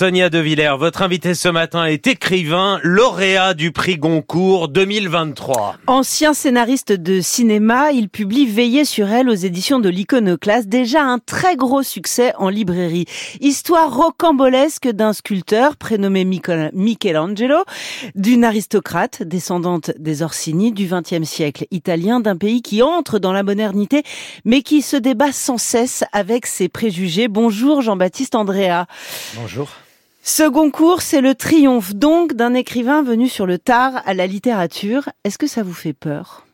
Sonia De Villers, votre invité ce matin est écrivain, lauréat du prix Goncourt 2023. Ancien scénariste de cinéma, il publie Veiller sur elle aux éditions de l'Iconoclaste, déjà un très gros succès en librairie. Histoire rocambolesque d'un sculpteur prénommé Michelangelo, d'une aristocrate descendante des Orsini du XXe siècle italien, d'un pays qui entre dans la modernité mais qui se débat sans cesse avec ses préjugés. Bonjour Jean-Baptiste Andrea. Bonjour. Ce Goncourt, c'est le triomphe donc d'un écrivain venu sur le tard à la littérature. Est-ce que ça vous fait peur?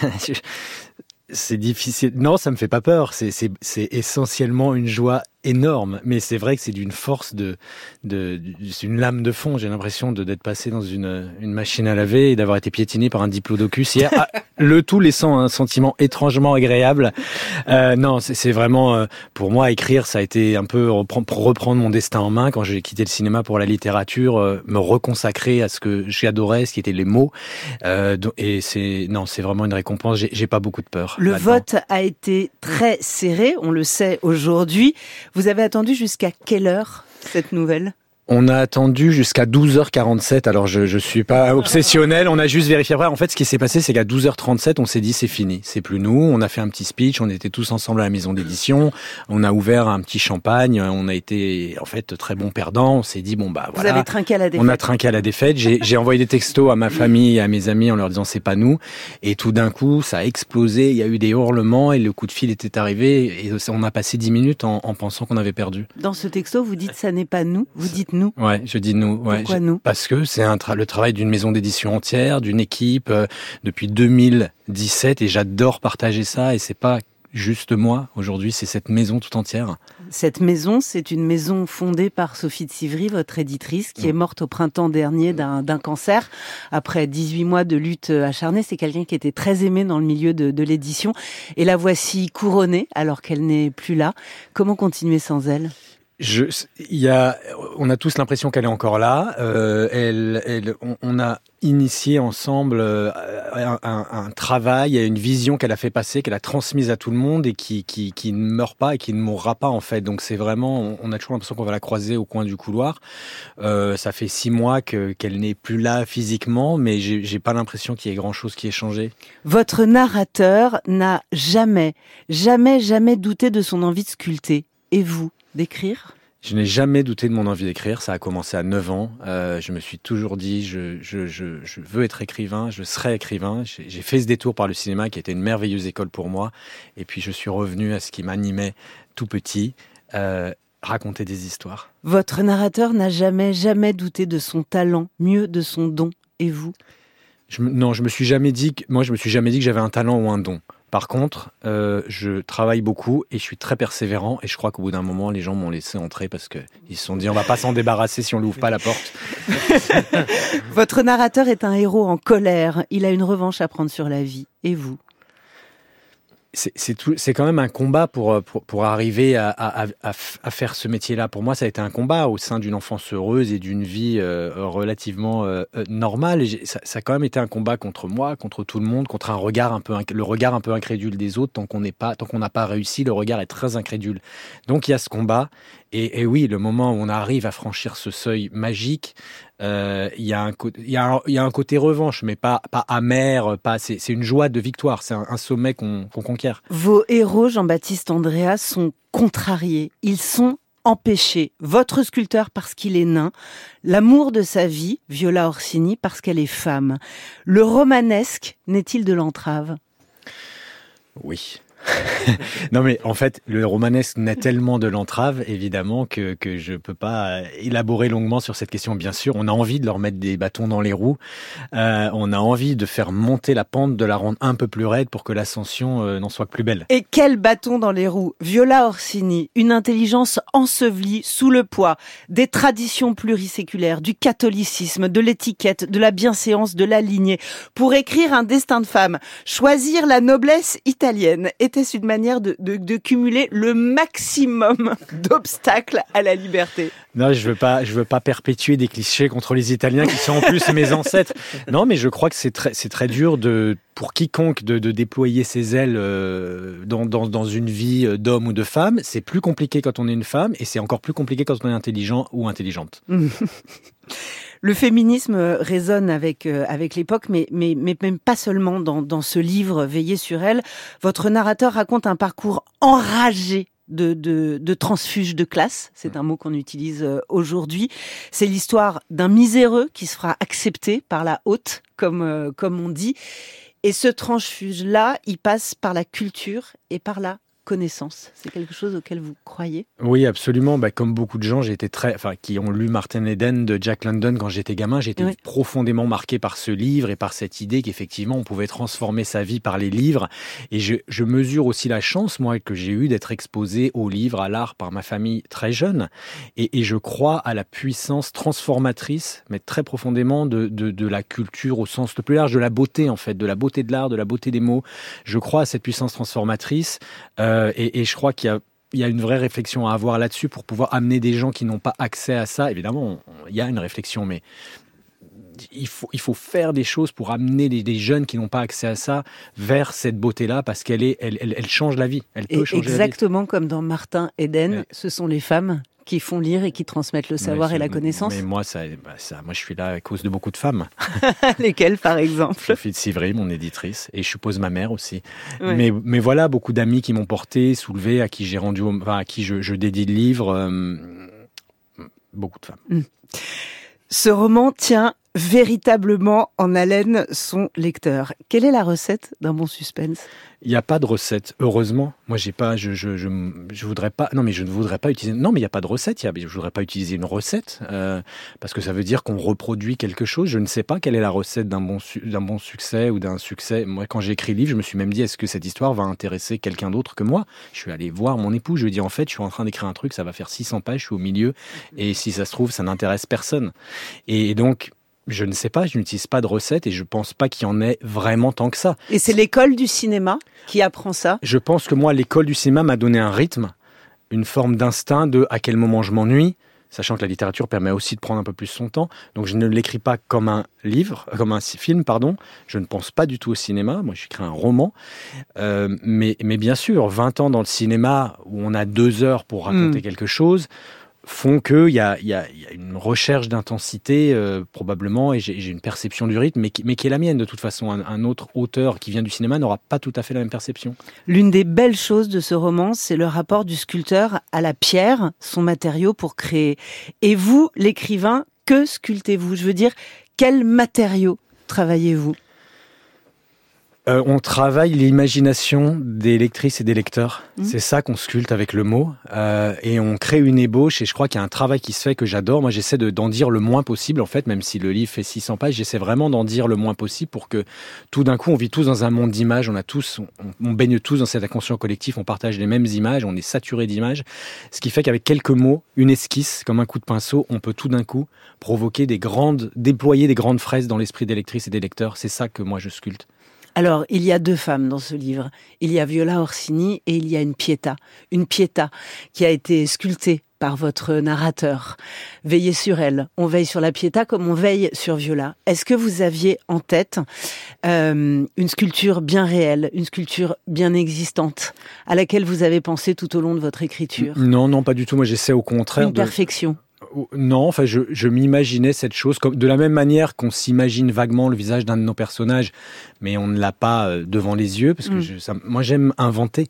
C'est difficile. Non, ça me fait pas peur. C'est essentiellement une joie énorme, mais c'est vrai que c'est d'une force de, de, une lame de fond. J'ai l'impression de d'être passé dans une, une machine à laver et d'avoir été piétiné par un diplodocus hier. Ah, le tout laissant un sentiment étrangement agréable. Euh, non, c'est vraiment euh, pour moi écrire, ça a été un peu pour reprendre mon destin en main quand j'ai quitté le cinéma pour la littérature, euh, me reconsacrer à ce que j'adorais, ce qui étaient les mots. Euh, et c'est non, c'est vraiment une récompense. J'ai pas beaucoup de peur. Le vote a été très serré, on le sait aujourd'hui. Vous avez attendu jusqu'à quelle heure cette nouvelle? On a attendu jusqu'à 12h47. Alors je je suis pas obsessionnel. On a juste vérifié après. En fait, ce qui s'est passé, c'est qu'à 12h37, on s'est dit c'est fini, c'est plus nous. On a fait un petit speech. On était tous ensemble à la maison d'édition. On a ouvert un petit champagne. On a été en fait très bons perdants. On s'est dit bon bah voilà. Vous avez trinqué à la défaite. On a trinqué à la défaite. J'ai envoyé des textos à ma famille et à mes amis en leur disant c'est pas nous. Et tout d'un coup, ça a explosé. Il y a eu des hurlements et le coup de fil était arrivé. Et on a passé 10 minutes en, en pensant qu'on avait perdu. Dans ce texto, vous dites ça n'est pas nous. Vous dites nous. Ouais, je dis nous. Ouais, Pourquoi nous Parce que c'est le travail d'une maison d'édition entière, d'une équipe euh, depuis 2017 et j'adore partager ça et c'est pas juste moi aujourd'hui, c'est cette maison tout entière. Cette maison, c'est une maison fondée par Sophie de Sivry, votre éditrice, qui est morte au printemps dernier d'un cancer. Après 18 mois de lutte acharnée, c'est quelqu'un qui était très aimé dans le milieu de, de l'édition. Et la voici couronnée alors qu'elle n'est plus là. Comment continuer sans elle? Je, y a, on a tous l'impression qu'elle est encore là. Euh, elle, elle, on, a initié ensemble euh, un, un, un, travail, une vision qu'elle a fait passer, qu'elle a transmise à tout le monde et qui, qui, qui, ne meurt pas et qui ne mourra pas en fait. Donc c'est vraiment, on a toujours l'impression qu'on va la croiser au coin du couloir. Euh, ça fait six mois que qu'elle n'est plus là physiquement, mais j'ai pas l'impression qu'il y ait grand chose qui ait changé. Votre narrateur n'a jamais, jamais, jamais douté de son envie de sculpter. Et vous? D'écrire? Je n'ai jamais douté de mon envie d'écrire. Ça a commencé à 9 ans. Euh, je me suis toujours dit, je, je, je, je, veux être écrivain, je serai écrivain. J'ai fait ce détour par le cinéma qui était une merveilleuse école pour moi. Et puis je suis revenu à ce qui m'animait tout petit, euh, raconter des histoires. Votre narrateur n'a jamais, jamais douté de son talent, mieux de son don. Et vous? Je, Non, je me suis jamais dit, que, moi je me suis jamais dit que j'avais un talent ou un don. Par contre, euh, je travaille beaucoup et je suis très persévérant et je crois qu'au bout d'un moment, les gens m'ont laissé entrer parce qu'ils se sont dit on va pas s'en débarrasser si on l'ouvre pas la porte. Votre narrateur est un héros en colère. Il a une revanche à prendre sur la vie. Et vous? C'est quand même un combat pour, euh, pour, pour arriver à, à, faire ce métier-là. Pour moi, ça a été un combat au sein d'une enfance heureuse et d'une vie euh, relativement euh, normale. Ça, a quand même été un combat contre moi, contre tout le monde, contre un regard un peu le regard un peu incrédule des autres. Tant qu'on n'est pas, tant qu'on n'a pas réussi, le regard est très incrédule. Donc il y a ce combat. Et, oui, le moment où on arrive à franchir ce seuil magique, il y, a un, y, a un, y a un côté revanche, mais pas, pas amer, pas, c'est, une joie de victoire, c'est un, un sommet qu'on, qu'on conquiert. Vos héros, Jean-Baptiste Andrea, sont contrariés, ils sont empêchés. Votre sculpteur parce qu'il est nain, l'amour de sa vie, Viola Orsini, parce qu'elle est femme. Le romanesque n'est-il de l'entrave? Oui. non mais en fait, le romanesque naît tellement de l'entrave, évidemment, que, que je peux pas élaborer longuement sur cette question. Bien sûr, on a envie de leur mettre des bâtons dans les roues. Euh, on a envie de faire monter la pente, de la rendre un peu plus raide pour que l'ascension euh, n'en soit que plus belle. Et quel bâton dans les roues? Viola Orsini, une intelligence ensevelie sous le poids des traditions pluriséculaires, du catholicisme, de l'étiquette, de la bienséance, de la lignée, pour écrire un destin de femme, choisir la noblesse italienne était-ce une manière de, de, cumuler le maximum d'obstacles à la liberté Non, je veux pas, je veux pas perpétuer des clichés contre les Italiens qui sont en plus mes ancêtres. Non, mais je crois que c'est très, c'est très dur de, pour quiconque de, de déployer ses ailes euh, dans, dans, dans une vie euh, d'homme ou de femme. C'est plus compliqué quand on est une femme et c'est encore plus compliqué quand on est intelligent ou intelligente. Le féminisme résonne avec euh, avec l'époque, mais, mais mais même pas seulement dans, dans ce livre Veiller sur elle. Votre narrateur raconte un parcours enragé de, de, de transfuge de classe, c'est un mot qu'on utilise euh, aujourd'hui. C'est l'histoire d'un miséreux qui se fera accepter par la haute, comme, euh, comme on dit. Et ce transfuge-là, il passe par la culture et par la connaissance C'est quelque chose auquel vous croyez? Oui, absolument. Bah, comme beaucoup de gens, j'ai été très, enfin, qui ont lu Martin Eden de Jack London quand j'étais gamin, j'ai été profondément marqué par ce livre et par cette idée qu'effectivement on pouvait transformer sa vie par les livres. Et je, je mesure aussi la chance, moi, que j'ai eu d'être exposé aux livres, à l'art par ma famille très jeune. Et, et, je crois à la puissance transformatrice, mais très profondément de, de, de la culture au sens le plus large, de la beauté en fait, de la beauté de l'art, de la beauté des mots. Je crois à cette puissance transformatrice. Euh, euh, et, je crois qu'il y a une vraie réflexion à avoir là-dessus pour pouvoir amener des gens qui n'ont pas accès à ça. Évidemment, il y a une réflexion, mais il faut, il faut faire des choses pour amener des, jeunes qui n'ont pas accès à ça vers cette beauté-là parce qu'elle est, elle, elle, change la vie. Elle peut changer exactement comme dans Martin Eden, ce sont les femmes qui font lire et qui transmettent le savoir et la connaissance. Mais moi, ça, bah, ça, moi, je suis là à cause de beaucoup de femmes. Lesquelles, par exemple? Sophie de Sivry, mon éditrice, et je suppose ma mère aussi. Mais, mais voilà, beaucoup d'amis qui m'ont porté, soulevé, à qui j'ai rendu, enfin, à qui je, je dédie le livre. Euh, beaucoup de femmes. Hmm. Ce roman tient véritablement en haleine son lecteur. Quelle est la recette d'un bon suspense? Il n'y a pas de recette, heureusement. Moi, j'ai pas, je, je, je, voudrais pas, non, mais je ne voudrais pas utiliser, non, mais il n'y a pas de recette. Y a, je voudrais pas utiliser une recette euh, parce que ça veut dire qu'on reproduit quelque chose. Je ne sais pas quelle est la recette d'un bon, d'un bon succès ou d'un succès. Moi, quand j'ai écrit le livre, je me suis même dit, est-ce que cette histoire va intéresser quelqu'un d'autre que moi? Je suis allé voir mon époux. Je lui ai dit, en fait, je suis en train d'écrire un truc, ça va faire 600 pages, je suis au milieu, et si ça se trouve, ça n'intéresse personne. Et donc, je ne sais pas, je n'utilise pas de recette et je pense pas qu'il y en ait vraiment tant que ça. Et c'est l'école du cinéma qui apprend ça? Je pense que moi, l'école du cinéma m'a donné un rythme, une forme d'instinct de à quel moment je m'ennuie, sachant que la littérature permet aussi de prendre un peu plus son temps. Donc je ne l'écris pas comme un livre, comme un film, pardon. Je ne pense pas du tout au cinéma. Moi, j'écris un roman. Euh, mais, mais bien sûr, 20 ans dans le cinéma où on a deux heures pour raconter hmm. quelque chose, font qu'il y a, y, a, y a une recherche d'intensité euh, probablement et j'ai une perception du rythme mais qui, mais qui est la mienne de toute façon. Un, autre auteur qui vient du cinéma n'aura pas tout à fait la même perception. L'une des belles choses de ce roman, c'est le rapport du sculpteur à la pierre, son matériau pour créer. Et vous, l'écrivain, que sculptez-vous? Je veux dire, quel matériau travaillez-vous? Euh, on travaille l'imagination des lectrices et des lecteurs. Mmh. C'est ça qu'on sculpte avec le mot. Euh, et on crée une ébauche. Et je crois qu'il y a un travail qui se fait que j'adore. Moi, j'essaie d'en dire le moins possible, en fait, même si le livre fait 600 pages. J'essaie vraiment d'en dire le moins possible pour que tout d'un coup, on vit tous dans un monde d'images. On a tous, on, baigne tous dans cet inconscient collectif. On partage les mêmes images. On est saturé d'images. Ce qui fait qu'avec quelques mots, une esquisse, comme un coup de pinceau, on peut tout d'un coup provoquer des grandes, déployer des grandes fraises dans l'esprit des lectrices et des lecteurs. C'est ça que moi je sculpte. Alors, il y a deux femmes dans ce livre. Il y a Viola Orsini et il y a une Pietà. Une Pietà qui a été sculptée par votre narrateur. Veillez sur elle. On veille sur la Pietà comme on veille sur Viola. Est-ce que vous aviez en tête euh, une sculpture bien réelle, une sculpture bien existante, à laquelle vous avez pensé tout au long de votre écriture? Non, non, pas du tout. Moi, j'essaie au contraire une perfection. Non, enfin, je, je m'imaginais cette chose comme de la même manière qu'on s'imagine vaguement le visage d'un de nos personnages, mais on ne l'a pas euh, devant les yeux parce que mm. moi j'aime inventer.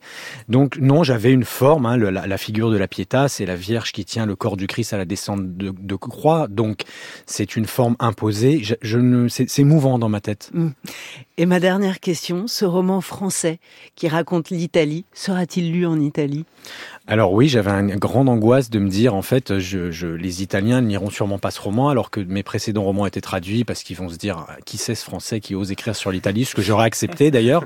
Donc non, j'avais une forme. Hein, la, figure de la Pietà, c'est la Vierge qui tient le corps du Christ à la descente de, croix. Donc c'est une forme imposée. Je, ne, c'est mouvant dans ma tête. Mm. Et ma dernière question, ce roman français qui raconte l'Italie, sera-t-il lu en Italie? Alors oui, j'avais une grande angoisse de me dire, en fait, les Italiens n'iront sûrement pas ce roman, alors que mes précédents romans étaient traduits, parce qu'ils vont se dire, qui c'est ce Français qui ose écrire sur l'Italie, ce que j'aurais accepté d'ailleurs.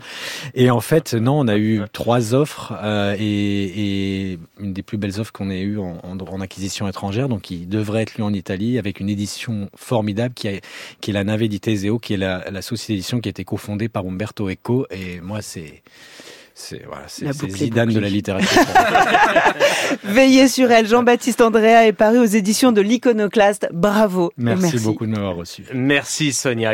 Et en fait, non, on a eu trois offres, euh, et, une des plus belles offres qu'on ait eues en, acquisition étrangère, donc qui devrait être lu en Italie, avec une édition formidable qui, est, la Nave di qui est la, la société d'édition qui a été cofondée par Umberto Eco, et moi c'est C'est voilà, Zidane de la littérature. Veillez sur elle. Jean-Baptiste Andrea est paru aux éditions de l'Iconoclaste. Bravo. et merci, beaucoup de m'avoir reçu. Merci Sonia.